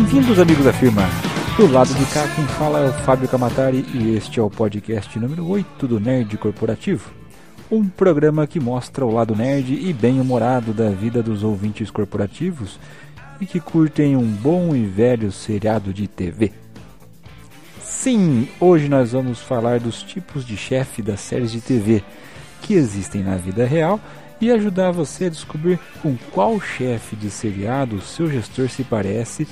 Bem-vindos, amigos da firma. Do lado de cá, quem fala é o Fábio Camatari e este é o podcast número 8 do Nerd Corporativo. Um programa que mostra o lado nerd e bem-humorado da vida dos ouvintes corporativos e que curtem um bom e velho seriado de TV. Sim, hoje nós vamos falar dos tipos de chefe das séries de TV que existem na vida real e ajudar você a descobrir com qual chefe de seriado o seu gestor se parece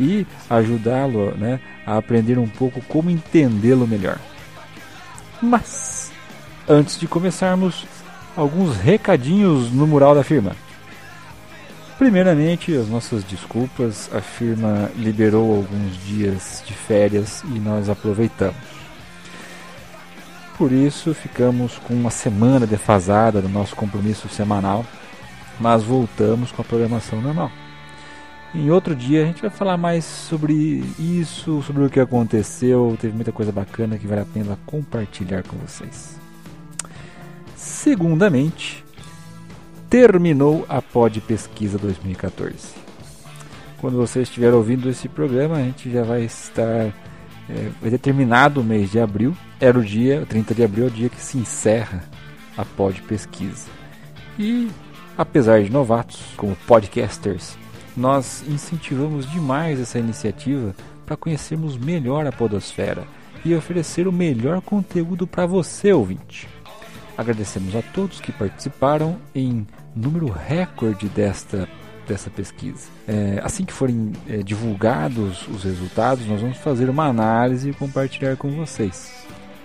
e ajudá-lo né, a aprender um pouco como entendê-lo melhor. Mas, antes de começarmos, alguns recadinhos no mural da firma. Primeiramente, as nossas desculpas, a firma liberou alguns dias de férias e nós aproveitamos. Por isso, ficamos com uma semana defasada do nosso compromisso semanal, mas voltamos com a programação normal. Em outro dia a gente vai falar mais sobre isso, sobre o que aconteceu. Teve muita coisa bacana que vale a pena compartilhar com vocês. Segundamente, terminou a Pod Pesquisa 2014. Quando você estiver ouvindo esse programa, a gente já vai estar. É, vai ter terminado o mês de abril. Era o dia, 30 de abril, é o dia que se encerra a Pod Pesquisa. E, apesar de novatos, como podcasters, nós incentivamos demais essa iniciativa para conhecermos melhor a Podosfera e oferecer o melhor conteúdo para você, ouvinte. Agradecemos a todos que participaram em número recorde desta, dessa pesquisa. É, assim que forem é, divulgados os resultados, nós vamos fazer uma análise e compartilhar com vocês.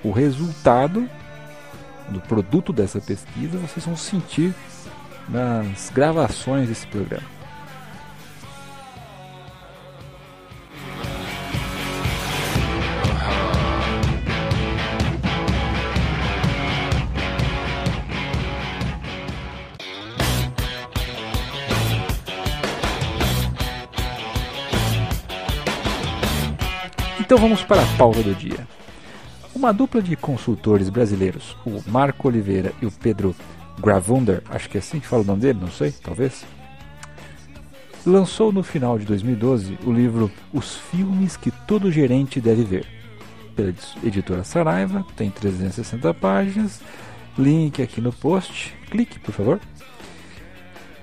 O resultado do produto dessa pesquisa vocês vão sentir nas gravações desse programa. Então vamos para a pauta do dia. Uma dupla de consultores brasileiros, o Marco Oliveira e o Pedro Gravunder, acho que é assim que fala o nome dele, não sei, talvez, lançou no final de 2012 o livro Os Filmes que Todo Gerente Deve Ver, pela editora Saraiva, tem 360 páginas, link aqui no post, clique por favor,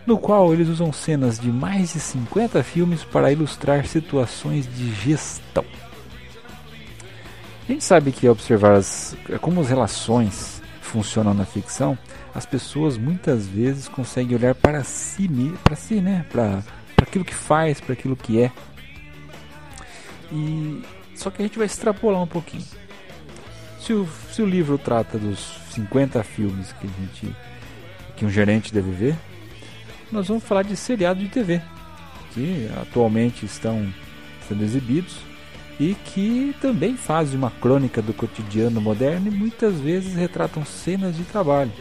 no qual eles usam cenas de mais de 50 filmes para ilustrar situações de gestão. A gente sabe que observar as, como as relações funcionam na ficção, as pessoas muitas vezes conseguem olhar para si, para si, né, para aquilo que faz, para aquilo que é. E só que a gente vai extrapolar um pouquinho. Se o, se o livro trata dos 50 filmes que a gente que um gerente deve ver, nós vamos falar de seriado de TV que atualmente estão sendo exibidos e que também fazem uma crônica do cotidiano moderno e muitas vezes retratam cenas de trabalho.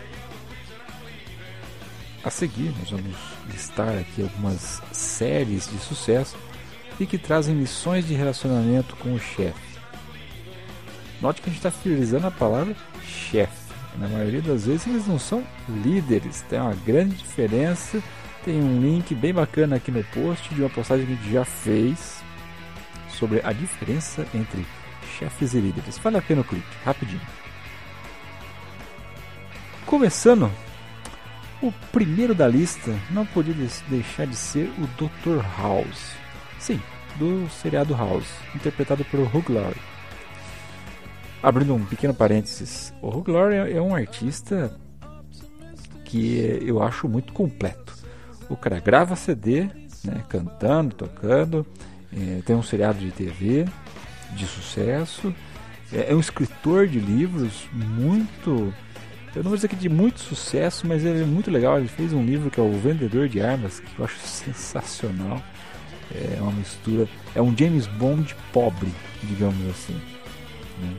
A seguir, nós vamos listar aqui algumas séries de sucesso e que trazem lições de relacionamento com o chefe. Note que a gente está frisando a palavra chefe. Na maioria das vezes eles não são líderes, tem uma grande diferença. Tem um link bem bacana aqui no post de uma postagem que a gente já fez sobre a diferença entre chefes e líderes. Vale a pena o clique, rapidinho. Começando, o primeiro da lista não podia deixar de ser o Dr. House. Sim, do seriado House, interpretado por Hugh Laurie. Abrindo um pequeno parênteses, o Hugh Laurie é um artista que eu acho muito completo. O cara grava CD, né, cantando, tocando, é, tem um seriado de TV de sucesso. É, é, um escritor de livros muito. Eu não vou dizer que de muito sucesso, mas ele é muito legal. Ele fez um livro que é O Vendedor de Armas, que eu acho sensacional. É uma mistura. É um James Bond pobre, digamos assim. Né?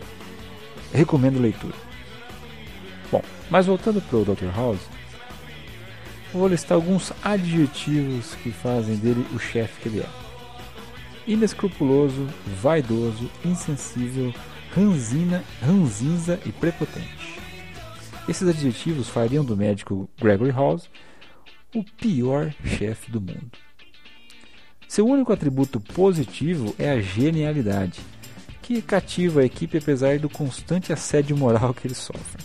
Recomendo leitura. Bom, mas voltando para o Dr. House, vou listar alguns adjetivos que fazem dele o chefe que ele é inescrupuloso, vaidoso, insensível, ranzina, ranzinza e prepotente. Esses adjetivos fariam do médico Gregory House o pior chefe do mundo. Seu único atributo positivo é a genialidade, que cativa a equipe apesar do constante assédio moral que eles sofrem.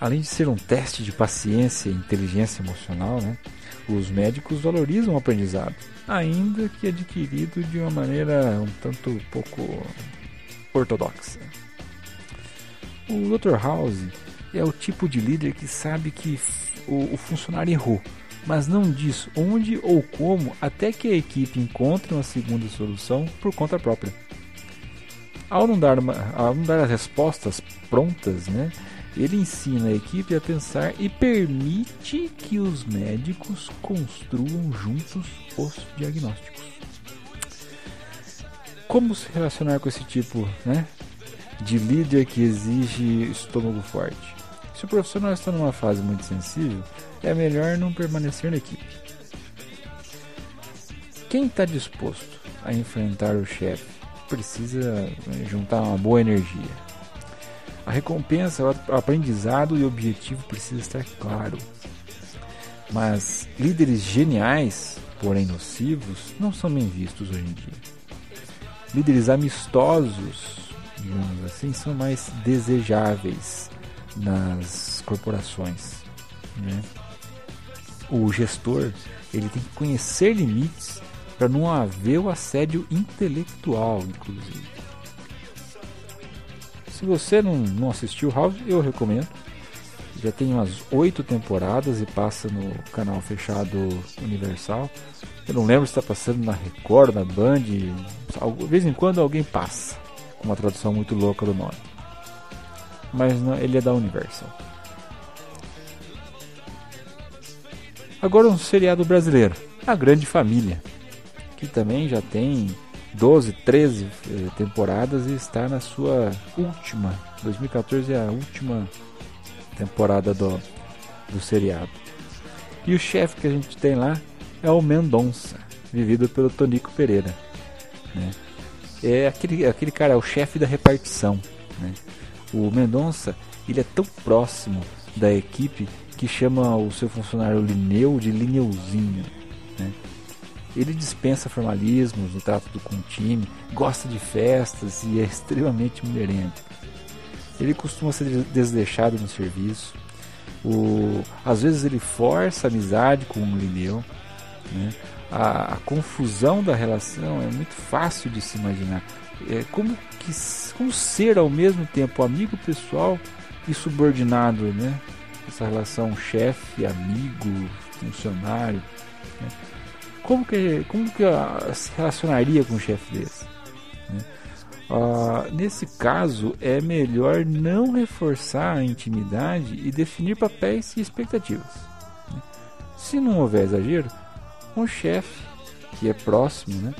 Além de ser um teste de paciência e inteligência emocional, né, os médicos valorizam o aprendizado, ainda que adquirido de uma maneira um tanto pouco ortodoxa. O Dr. House é o tipo de líder que sabe que o, o funcionário errou, mas não diz onde ou como até que a equipe encontre uma segunda solução por conta própria. Ao não dar, uma, ao não dar as respostas prontas, né, ele ensina a equipe a pensar e permite que os médicos construam juntos os diagnósticos. Como se relacionar com esse tipo né, de líder que exige estômago forte? Se o profissional está numa fase muito sensível, é melhor não permanecer na equipe. Quem está disposto a enfrentar o chefe precisa né, juntar uma boa energia a recompensa, o aprendizado e o objetivo precisa estar claro. Mas líderes geniais, porém nocivos, não são bem vistos hoje em dia. Líderes amistosos, digamos assim, são mais desejáveis nas corporações. Né? O gestor ele tem que conhecer limites para não haver o assédio intelectual, inclusive. Se você não, não assistiu House, eu recomendo. Já tem umas oito temporadas e passa no canal fechado Universal. Eu não lembro se está passando na Record, na Band. De vez em quando alguém passa, com uma tradução muito louca do nome. Mas não, ele é da Universal. Agora um seriado brasileiro, A Grande Família, que também já tem 12, 13 eh, temporadas e está na sua última. 2014 é a última temporada do, do seriado. E o chefe que a gente tem lá é o Mendonça, vivido pelo Tonico Pereira. Né? É aquele, aquele cara, é o chefe da repartição. Né? O Mendonça ele é tão próximo da equipe que chama o seu funcionário Lineu de Lineuzinho. Né? Ele dispensa formalismos no trato com o time, gosta de festas e é extremamente mulherento. Ele costuma ser desleixado no serviço. O, às vezes ele força a amizade com o Lineu. Né? A, a, confusão da relação é muito fácil de se imaginar. É como, que, como ser ao mesmo tempo amigo pessoal e subordinado, né? Essa relação chefe, amigo, funcionário. Né? Como que, como que se relacionaria com um chefe desse? Uh, nesse caso, é melhor não reforçar a intimidade e definir papéis e expectativas. Né? Se não houver exagero, um chefe que é próximo né,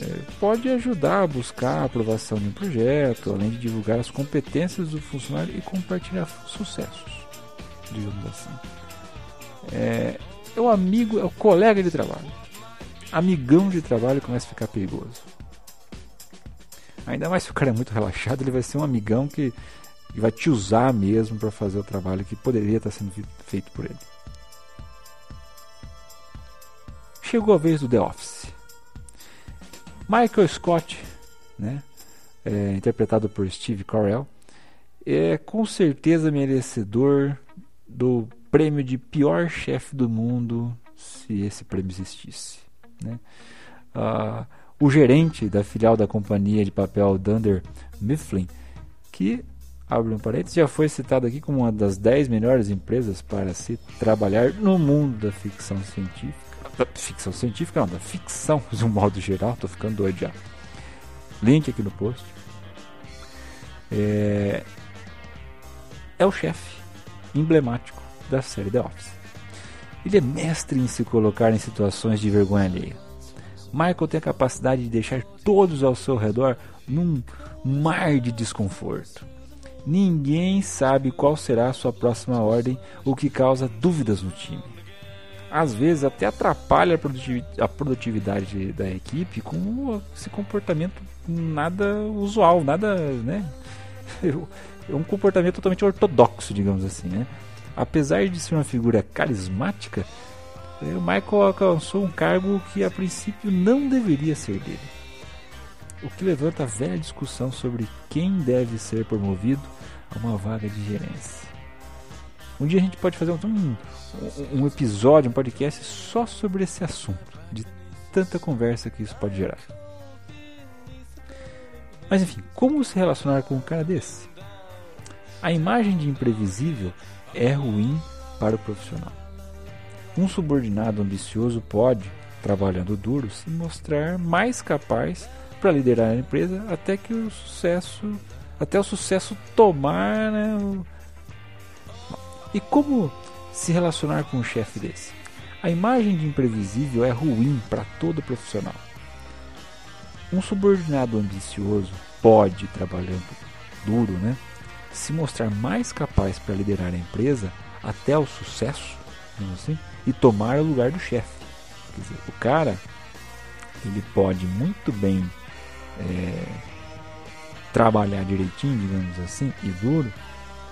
é, pode ajudar a buscar a aprovação de um projeto, além de divulgar as competências do funcionário e compartilhar sucessos, digamos assim. É, é o amigo, é o colega de trabalho amigão de trabalho começa a ficar perigoso. Ainda mais se o cara é muito relaxado, ele vai ser um amigão que, vai te usar mesmo para fazer o trabalho que poderia estar sendo feito por ele. Chegou a vez do The Office. Michael Scott, né, é, interpretado por Steve Carell, é com certeza merecedor do prêmio de pior chefe do mundo, se esse prêmio existisse. Né? Ah, o gerente da filial da companhia de papel Dunder Mifflin, que, abre um parênteses, já foi citado aqui como uma das 10 melhores empresas para se trabalhar no mundo da ficção científica. Da ficção científica não, da ficção de um modo geral, estou ficando doido já. Link aqui no post. É, é o chefe emblemático da série The Office. Ele é mestre em se colocar em situações de vergonha alheia. Michael tem a capacidade de deixar todos ao seu redor num mar de desconforto. Ninguém sabe qual será a sua próxima ordem, o que causa dúvidas no time. Às vezes até atrapalha a produtividade da equipe com esse comportamento nada usual, nada, né? É um comportamento totalmente ortodoxo, digamos assim, né? Apesar de ser uma figura carismática, o Michael alcançou um cargo que a princípio não deveria ser dele. O que levanta a velha discussão sobre quem deve ser promovido a uma vaga de gerência. Um dia a gente pode fazer um, um episódio, um podcast só sobre esse assunto, de tanta conversa que isso pode gerar. Mas enfim, como se relacionar com um cara desse? A imagem de imprevisível é ruim para o profissional. Um subordinado ambicioso pode, trabalhando duro, se mostrar mais capaz para liderar a empresa até que o sucesso, até o sucesso tomar. Né. E como se relacionar com um chefe desse? A imagem de imprevisível é ruim para todo profissional. Um subordinado ambicioso pode, trabalhando duro, né, se mostrar mais capaz para liderar a empresa até o sucesso assim, e tomar o lugar do chefe. Quer dizer, o cara ele pode muito bem é, trabalhar direitinho, digamos assim, e duro,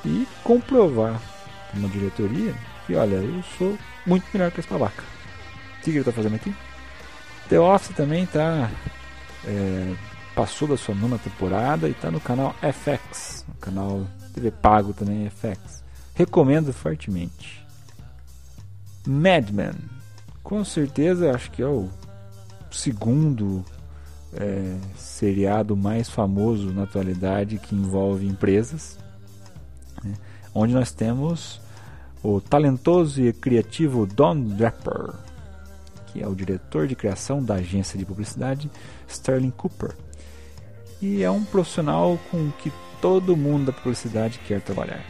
e comprovar uma diretoria que, olha, eu sou muito melhor que esse babaca. O que ele está fazendo aqui? The Office também está é, passou da sua nona temporada e está no canal FX, no canal TV pago também FX. Recomendo fortemente. Mad Men, com certeza acho que é o segundo é, seriado mais famoso na atualidade que envolve empresas, né? onde nós temos o talentoso e criativo Don Draper, que é o diretor de criação da agência de publicidade Sterling Cooper e é um profissional com que todo mundo da publicidade quer trabalhar.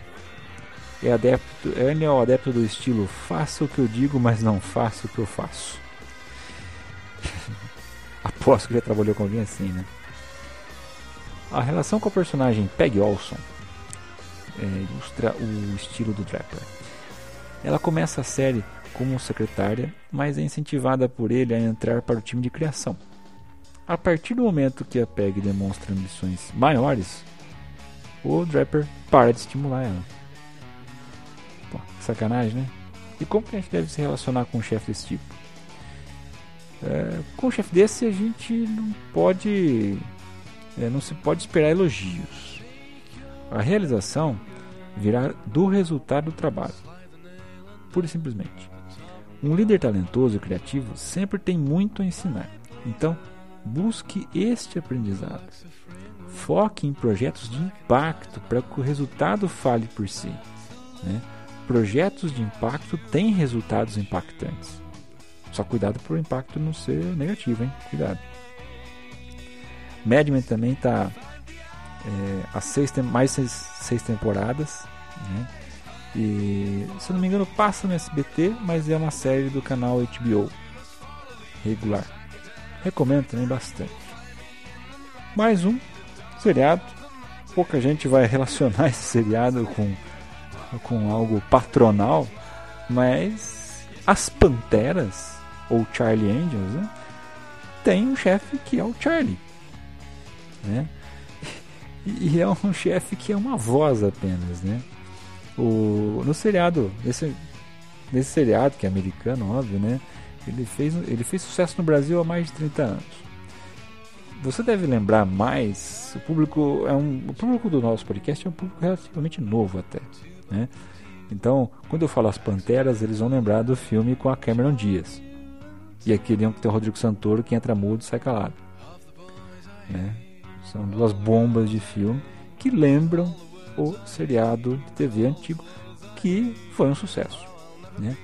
É adepto, ele é o adepto do estilo faça o que eu digo, mas não faça o que eu faço. Aposto que já trabalhou com alguém assim, né? A relação com o personagem Peg Olson é, ilustra o estilo do Draper. Ela começa a série como secretária, mas é incentivada por ele a entrar para o time de criação. A partir do momento que a PEG demonstra ambições maiores, o Draper para de estimular ela. Pô, sacanagem, né? E como que a gente deve se relacionar com um chefe desse tipo? É, com um chefe desse a gente não pode. É, não se pode esperar elogios. A realização virá do resultado do trabalho. Pura e simplesmente. Um líder talentoso e criativo sempre tem muito a ensinar. Então, Busque este aprendizado. Foque em projetos de impacto para que o resultado fale por si. Né? Projetos de impacto têm resultados impactantes. Só cuidado para o impacto não ser negativo, hein? Cuidado. Madman também está é, há seis, mais seis, seis temporadas. Né? E, se não me engano, passa no SBT, mas é uma série do canal HBO regular. Recomendo também bastante. Mais um seriado. Pouca gente vai relacionar esse seriado com, com algo patronal, mas as Panteras, ou Charlie Angels, né, tem um chefe que é o Charlie. Né? E é um chefe que é uma voz apenas. Né? O, no seriado, nesse, nesse seriado que é americano, óbvio, né? Ele fez, ele fez sucesso no Brasil há mais de 30 anos. Você deve lembrar mais, o público é um, o público do nosso podcast é um público relativamente novo até, né? Então, quando eu falo as Panteras, eles vão lembrar do filme com a Cameron Diaz. E aquele que tem o Rodrigo Santoro que entra mudo e sai calado. Né? São duas bombas de filme que lembram o seriado de TV antigo que foi um sucesso. Né?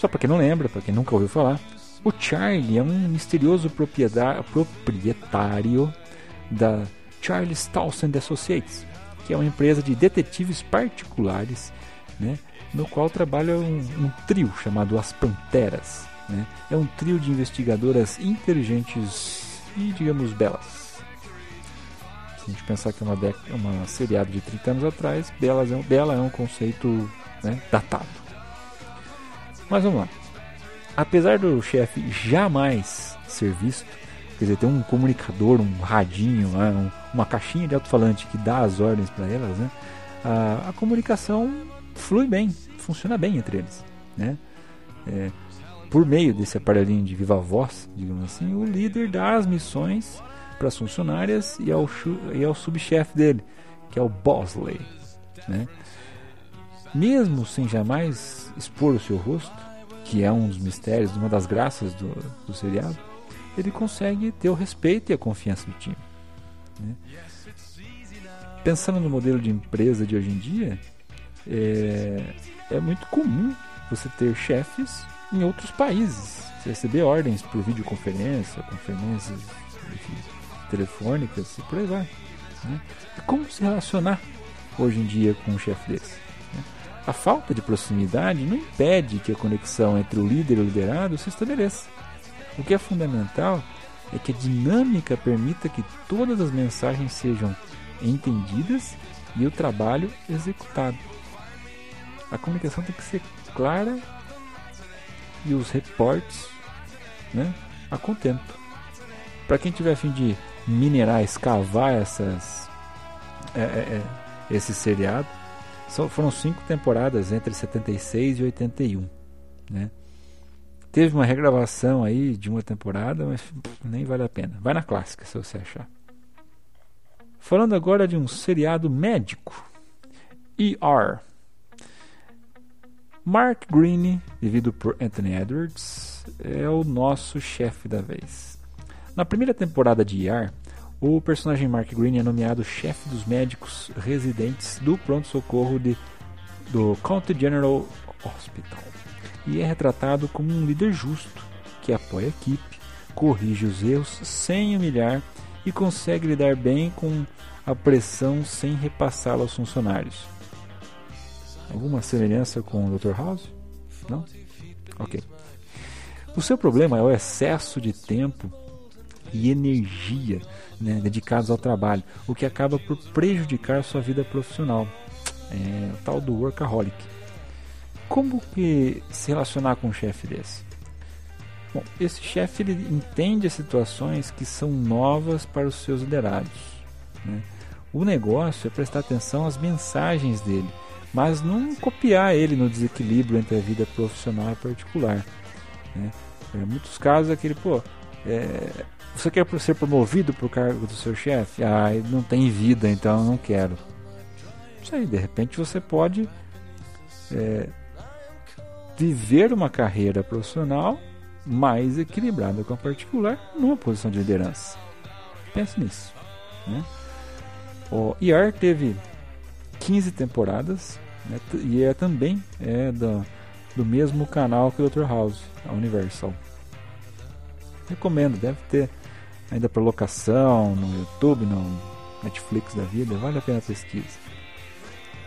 Só para quem não lembra, para quem nunca ouviu falar, o Charlie é um misterioso proprietário da Charles Townsend Associates, que é uma empresa de detetives particulares, né, no qual trabalha um, um trio chamado As Panteras. Né? É um trio de investigadoras inteligentes e, digamos, belas. Se a gente pensar que é uma, uma seriado de 30 anos atrás, belas é, bela é um conceito né, datado. Mas vamos lá. Apesar do chefe jamais ser visto, quer dizer, ter um comunicador, um radinho, uma caixinha de alto-falante que dá as ordens para elas, né, a, a, comunicação flui bem, funciona bem entre eles. Né? é, por meio desse aparelhinho de viva voz, digamos assim, o líder dá as missões para as funcionárias e ao, e ao subchefe dele, que é o Bosley. Né? Mesmo sem jamais expor o seu rosto, que é um dos mistérios, uma das graças do, do seriado, ele consegue ter o respeito e a confiança do time. Né? Pensando no modelo de empresa de hoje em dia, é, é muito comum você ter chefes em outros países. Você receber ordens por videoconferência, conferências enfim, telefônicas e por aí vai. Né? E como se relacionar hoje em dia com um chefe desse? A falta de proximidade não impede que a conexão entre o líder e o liderado se estabeleça. O que é fundamental é que a dinâmica permita que todas as mensagens sejam entendidas e o trabalho executado. A comunicação tem que ser clara e os reportes né, a contento. Para quem tiver a fim de minerar, escavar essas, é, é, é, esse seriado, são, foram cinco temporadas entre 76 e 81. Né? Teve uma regravação aí de uma temporada, mas nem vale a pena. Vai na clássica se você achar. Falando agora de um seriado médico, ER. Mark Greene, vivido por Anthony Edwards, é o nosso chefe da vez. Na primeira temporada de ER, o personagem Mark Greene é nomeado chefe dos médicos residentes do pronto-socorro do County General Hospital e é retratado como um líder justo que apoia a equipe, corrige os erros sem humilhar e consegue lidar bem com a pressão sem repassá-la aos funcionários. Alguma semelhança com o Dr. House? Não? Ok. O seu problema é o excesso de tempo e energia né, dedicados ao trabalho, o que acaba por prejudicar sua vida profissional. É o tal do workaholic. Como que se relacionar com um chefe desse? Bom, esse chefe ele entende as situações que são novas para os seus liderados. Né? O negócio é prestar atenção às mensagens dele, mas não copiar ele no desequilíbrio entre a vida profissional e particular. Né? Em muitos casos, aquele, pô, é, você quer ser promovido para o cargo do seu chefe? Ah, não tem vida, então eu não quero. Isso aí, de repente você pode é, viver uma carreira profissional mais equilibrada com a particular numa posição de liderança. Pense nisso. Né? O ER teve 15 temporadas né, e é também é do, do mesmo canal que o Dr. House, a Universal. Recomendo, deve ter ainda para locação no YouTube, no Netflix da vida, vale a pena a pesquisa.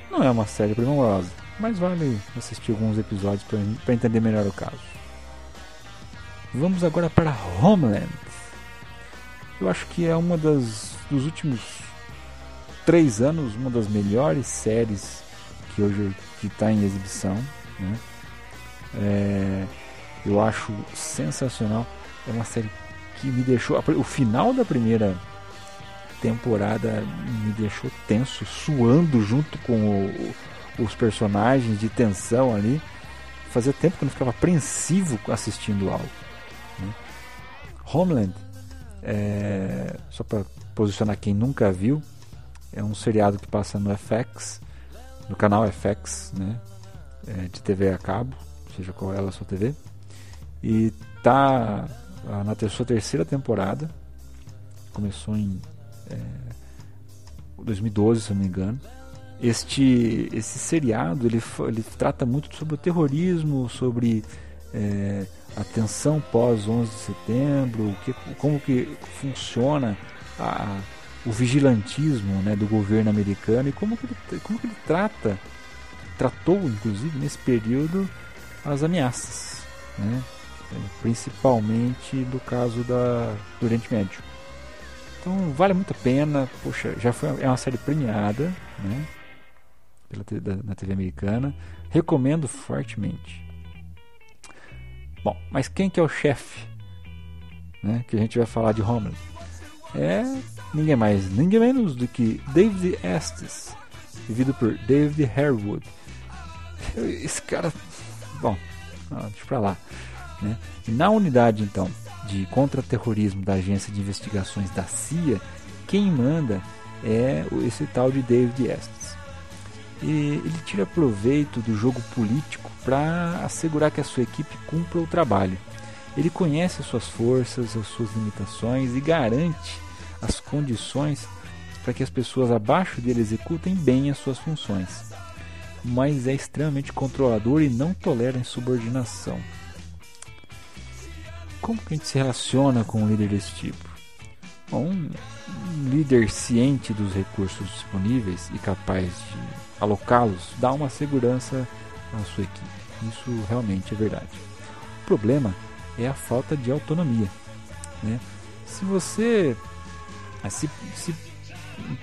Não é uma série primorosa, mas vale assistir alguns episódios para entender melhor o caso. Vamos agora para Homeland. Eu acho que é uma das dos últimos três anos uma das melhores séries que hoje está em exibição. Né? É, eu acho sensacional. É uma série que me deixou. O final da primeira temporada me deixou tenso, suando junto com o, os personagens de tensão ali. Fazia tempo que eu não ficava apreensivo assistindo algo. Né? Homeland, é, só para posicionar quem nunca viu, é um seriado que passa no FX, no canal FX, né? É, de TV a cabo, seja qual é a sua TV. E tá na sua terceira temporada. Começou em é, 2012, se não me engano. Este esse seriado ele, ele trata muito sobre o terrorismo, sobre é, a tensão pós 11 de setembro, que, como que funciona a, o vigilantismo né, do governo americano e como que ele, como que ele trata, tratou inclusive nesse período as ameaças, né, principalmente do caso da, do Oriente Médio. Então vale muito a pena, poxa, já foi é uma série premiada, né, pela da, na TV americana, recomendo fortemente. Bom, mas quem que é o chefe, né, que a gente vai falar de Homeland? É ninguém mais, ninguém menos do que David Estes, vivido por David Harewood. Esse cara, bom, Ah, deixa pra lá. Né? Na unidade, então, de contra-terrorismo da Agência de Investigações da CIA, quem manda é esse tal de David Estes. E ele tira proveito do jogo político para assegurar que a sua equipe cumpra o trabalho. Ele conhece as suas forças, as suas limitações e garante as condições para que as pessoas abaixo dele executem bem as suas funções. Mas é extremamente controlador e não tolera insubordinação. Como que a gente se relaciona com um líder desse tipo? Bom, um, líder ciente dos recursos disponíveis e capaz de alocá-los dá uma segurança à sua equipe. Isso realmente é verdade. O problema é a falta de autonomia. Né? Se você se, se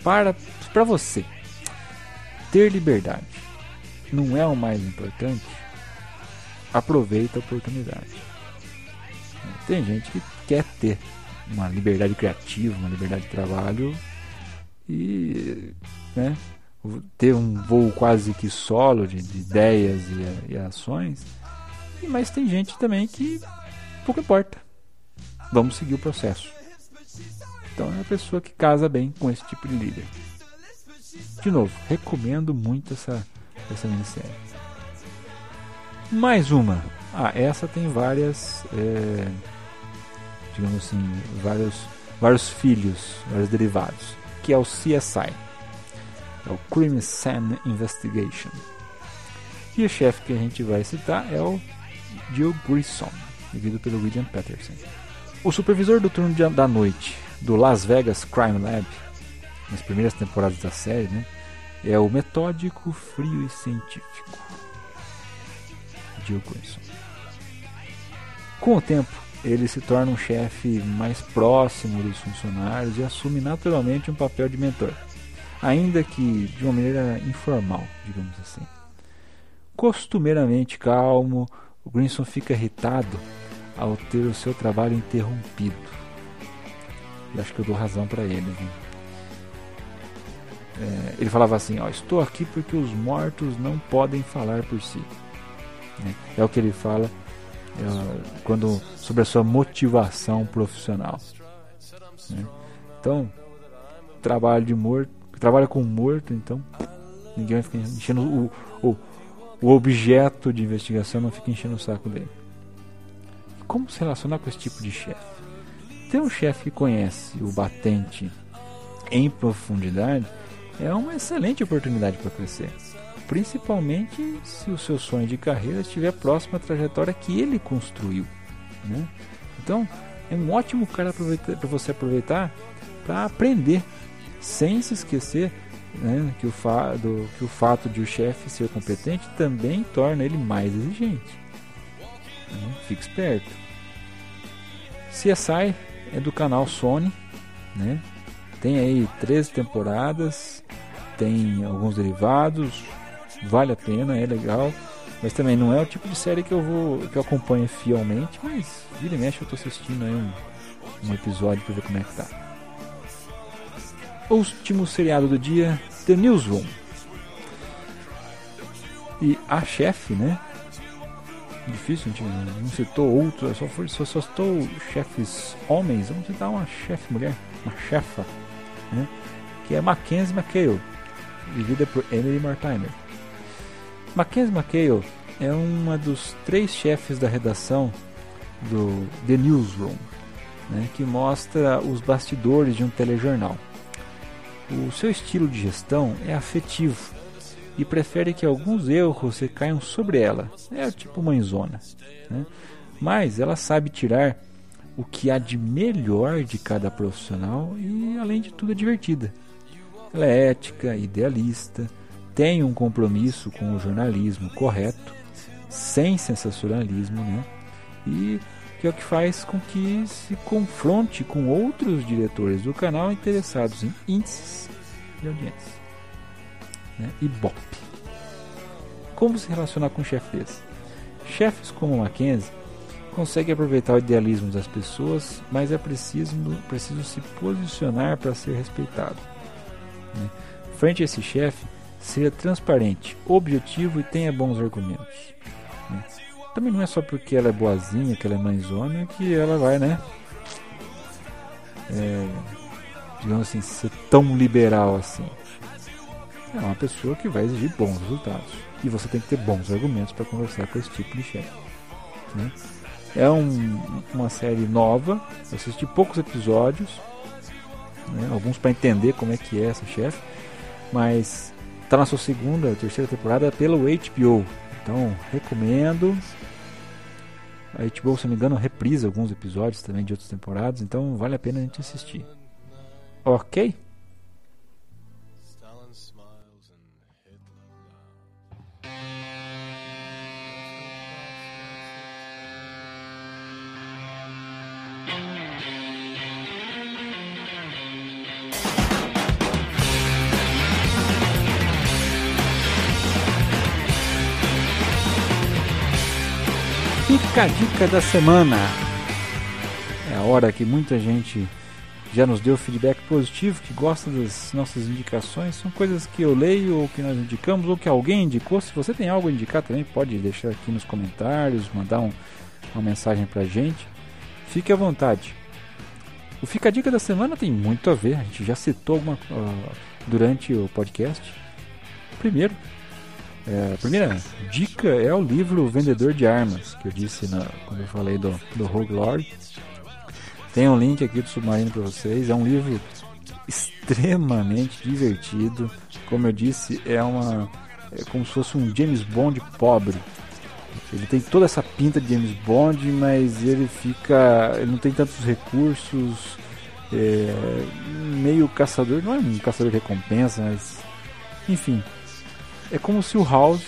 para para você ter liberdade não é o mais importante, aproveita a oportunidade. Tem gente que quer ter uma liberdade criativa, uma liberdade de trabalho e né, ter um voo quase que solo de, de ideias e, e, ações. Mas tem gente também que pouco importa. Vamos seguir o processo. Então é a pessoa que casa bem com esse tipo de líder. De novo, recomendo muito essa, essa minissérie. Mais uma. Ah, essa tem várias. É, digamos assim, vários, vários filhos, vários derivados. Que é o CSI. É o Crime Scene Investigation. E o chefe que a gente vai citar é o Joe Grissom, vivido pelo William Patterson. O supervisor do turno da noite do Las Vegas Crime Lab, nas primeiras temporadas da série, né, é o metódico, frio e científico. Jill Grissom. Com o tempo, ele se torna um chefe mais próximo dos funcionários e assume naturalmente um papel de mentor, ainda que de uma maneira informal, digamos assim. Costumeiramente calmo, o Grinson fica irritado ao ter o seu trabalho interrompido. E acho que eu dou razão para ele. Né? É, ele falava assim: ó, Estou aqui porque os mortos não podem falar por si. É, é o que ele fala quando sobre a sua motivação profissional. Né? Então, trabalho de morto, trabalha com morto, então ninguém vai ficar enchendo o, o, o objeto de investigação não fica enchendo o saco dele. Como se relacionar com esse tipo de chefe? Ter um chefe que conhece o batente em profundidade é uma excelente oportunidade para crescer principalmente se o seu sonho de carreira estiver próximo à trajetória que ele construiu. Né? Então, é um ótimo cara para você aproveitar para aprender, sem se esquecer né, que, o do, que o fato de o chefe ser competente também torna ele mais exigente. Né? Fique esperto. CSI é do canal Sony, né? tem aí 13 temporadas, tem alguns derivados, vale a pena, é legal. Mas também não é o tipo de série que eu vou que eu acompanho fielmente, mas vira e mexe eu tô assistindo aí um, um episódio para ver como é que tá. O último seriado do dia, The Newsroom. E a chefe, né? Difícil, gente não citou outro, só, foi, só, só citou chefes homens, vamos citar uma chefe mulher, uma chefa, né? Que é Mackenzie McHale, vivida por Emily Martimer. Mackenzie McHale é uma dos três chefes da redação do The Newsroom, né, que mostra os bastidores de um telejornal. O seu estilo de gestão é afetivo e prefere que alguns erros recaiam sobre ela. É tipo mãezona. Né? Mas ela sabe tirar o que há de melhor de cada profissional e, além de tudo, é divertida. Ela é ética, idealista tem um compromisso com o jornalismo correto, sem sensacionalismo, né? E que é o que faz com que se confronte com outros diretores do canal interessados em índices de audiência. Né? E BOP. Como se relacionar com chefe desse? Chefes como Mackenzie conseguem aproveitar o idealismo das pessoas, mas é preciso, preciso se posicionar para ser respeitado. Né? Frente a esse chefe, Seja transparente, objetivo e tenha bons argumentos. Né? também não é só porque ela é boazinha, que ela é mãezona, que ela vai, né? É, digamos assim, ser tão liberal assim. É uma pessoa que vai exigir bons resultados. E você tem que ter bons argumentos para conversar com esse tipo de chefe. Né? É um, uma série nova, eu assisti poucos episódios, né? alguns para entender como é que é essa chefe, mas está na sua segunda, terceira temporada pelo HBO. Então recomendo. A HBO, se não me engano, reprisa alguns episódios também de outras temporadas, então vale a pena a gente assistir. Ok? Fica a dica da semana. É a hora que muita gente já nos deu feedback positivo, que gosta das nossas indicações. São coisas que eu leio ou que nós indicamos ou que alguém indicou. Se você tem algo a indicar também, pode deixar aqui nos comentários, mandar um, uma mensagem pra gente. Fique à vontade. O Fica a Dica da Semana tem muito a ver, a gente já citou alguma, uh, durante o podcast. Primeiro, é, a primeira dica é o livro Vendedor de Armas, que eu disse na, quando eu falei do, do Rogue Lord. Tem um link aqui do Submarino para vocês. É um livro extremamente divertido. Como eu disse, é uma é como se fosse um James Bond pobre. Ele tem toda essa pinta de James Bond, mas ele fica, ele não tem tantos recursos. É, meio caçador, não é um caçador de recompensa, mas enfim, é como se o House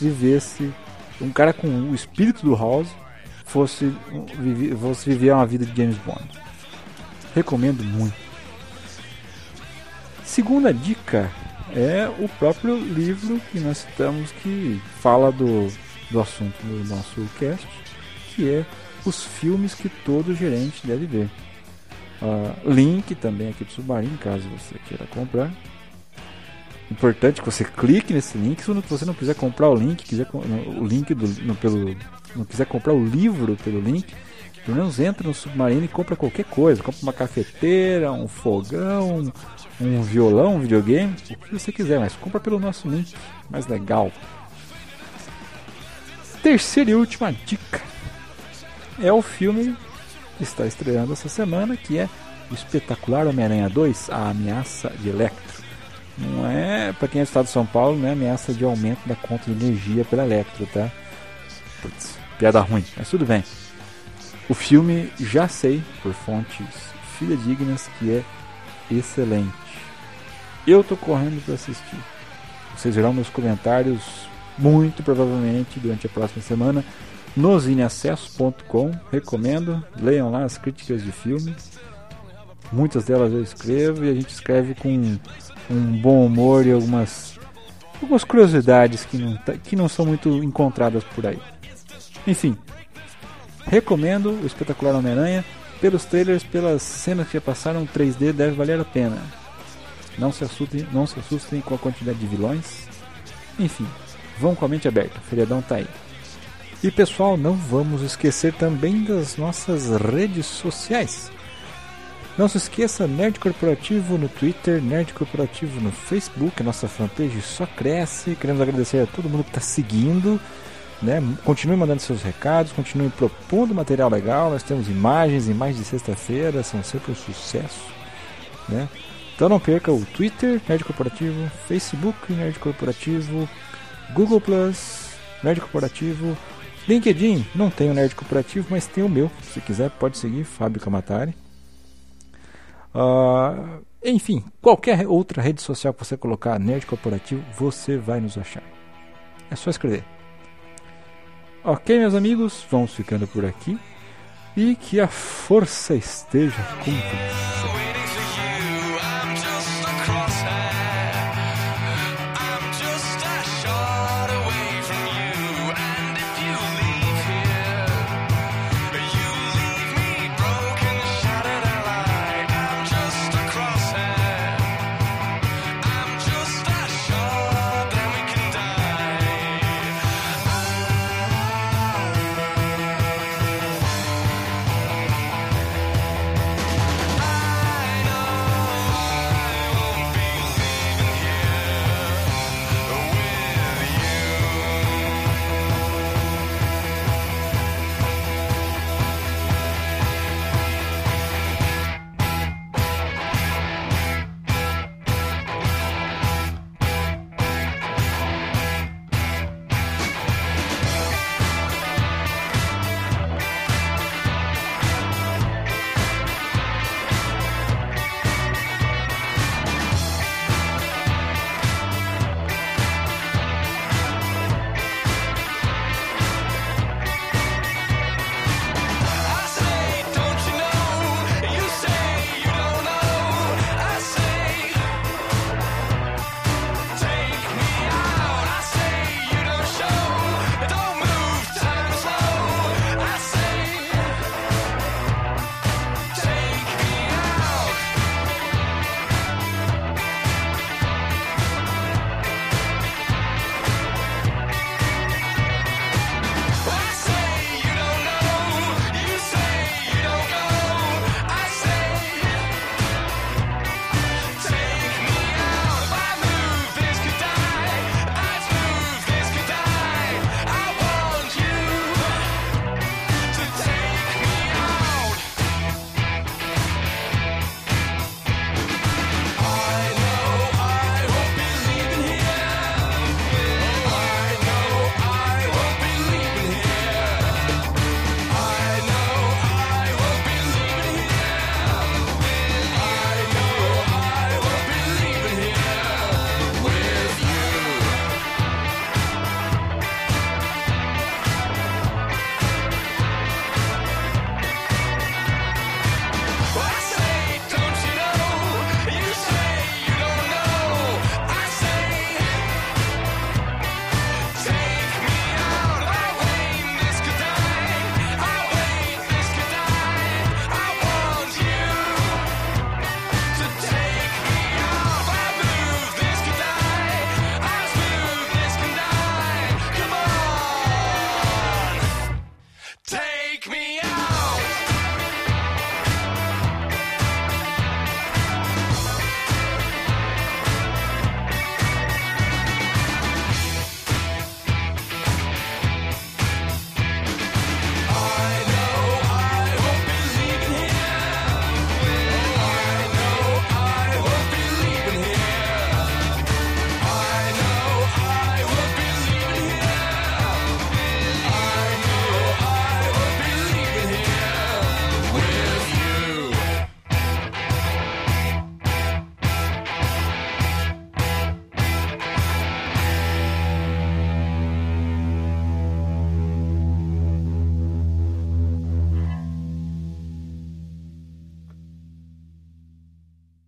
vivesse um cara com o espírito do House fosse, fosse viver uma vida de James Bond. Recomendo muito. Segunda dica é o próprio livro que nós citamos que fala do, do assunto do nosso cast, que é os filmes que todo gerente deve ver. Uh, link também aqui do Submarino, caso você queira comprar importante que você clique nesse link. Se você não quiser comprar o link, quiser o link do, no, pelo, não quiser comprar o livro pelo link, pelo menos entra no submarino e compra qualquer coisa. Compra uma cafeteira, um fogão, um violão, um videogame, o que você quiser, mas compra pelo nosso link, mais legal. Terceira e última dica é o filme que está estreando essa semana, que é o espetacular Homem-Aranha 2, A Ameaça de Electro. Não é, para quem é do estado de São Paulo, não é ameaça de aumento da conta de energia pela Electro, tá? Putz, piada ruim, mas tudo bem. O filme, já sei, por fontes fidedignas, que é excelente. Eu tô correndo para assistir. Vocês verão meus comentários muito provavelmente durante a próxima semana no zineacessos.com. Recomendo, leiam lá as críticas de filme. Muitas delas eu escrevo e a gente escreve com um bom humor e algumas, algumas curiosidades que não, tá, que não são muito encontradas por aí. Enfim, recomendo o espetacular Homem-Aranha. Pelos trailers, pelas cenas que já passaram 3D, deve valer a pena. Não se assustem, não se assustem com a quantidade de vilões. Enfim, vão com a mente aberta, o feriadão tá aí. E pessoal, não vamos esquecer também das nossas redes sociais. Não se esqueça, Nerd Corporativo no Twitter, Nerd Corporativo no Facebook, nossa fanpage só cresce. Queremos agradecer a todo mundo que está seguindo. Né? Continue mandando seus recados, continue propondo material legal. Nós temos imagens, imagens de sexta-feira, são sempre um sucesso. Né? Então não perca o Twitter, Nerd Corporativo, Facebook, Nerd Corporativo, Google Plus, Nerd Corporativo, LinkedIn, não tem o Nerd Corporativo, mas tem o meu. Se quiser, pode seguir, Fábio Camatari. Uh, enfim, qualquer outra rede social que você colocar Nerd Corporativo, você vai nos achar. É só escrever. Ok, meus amigos, vamos ficando por aqui. E que a força esteja com vocês.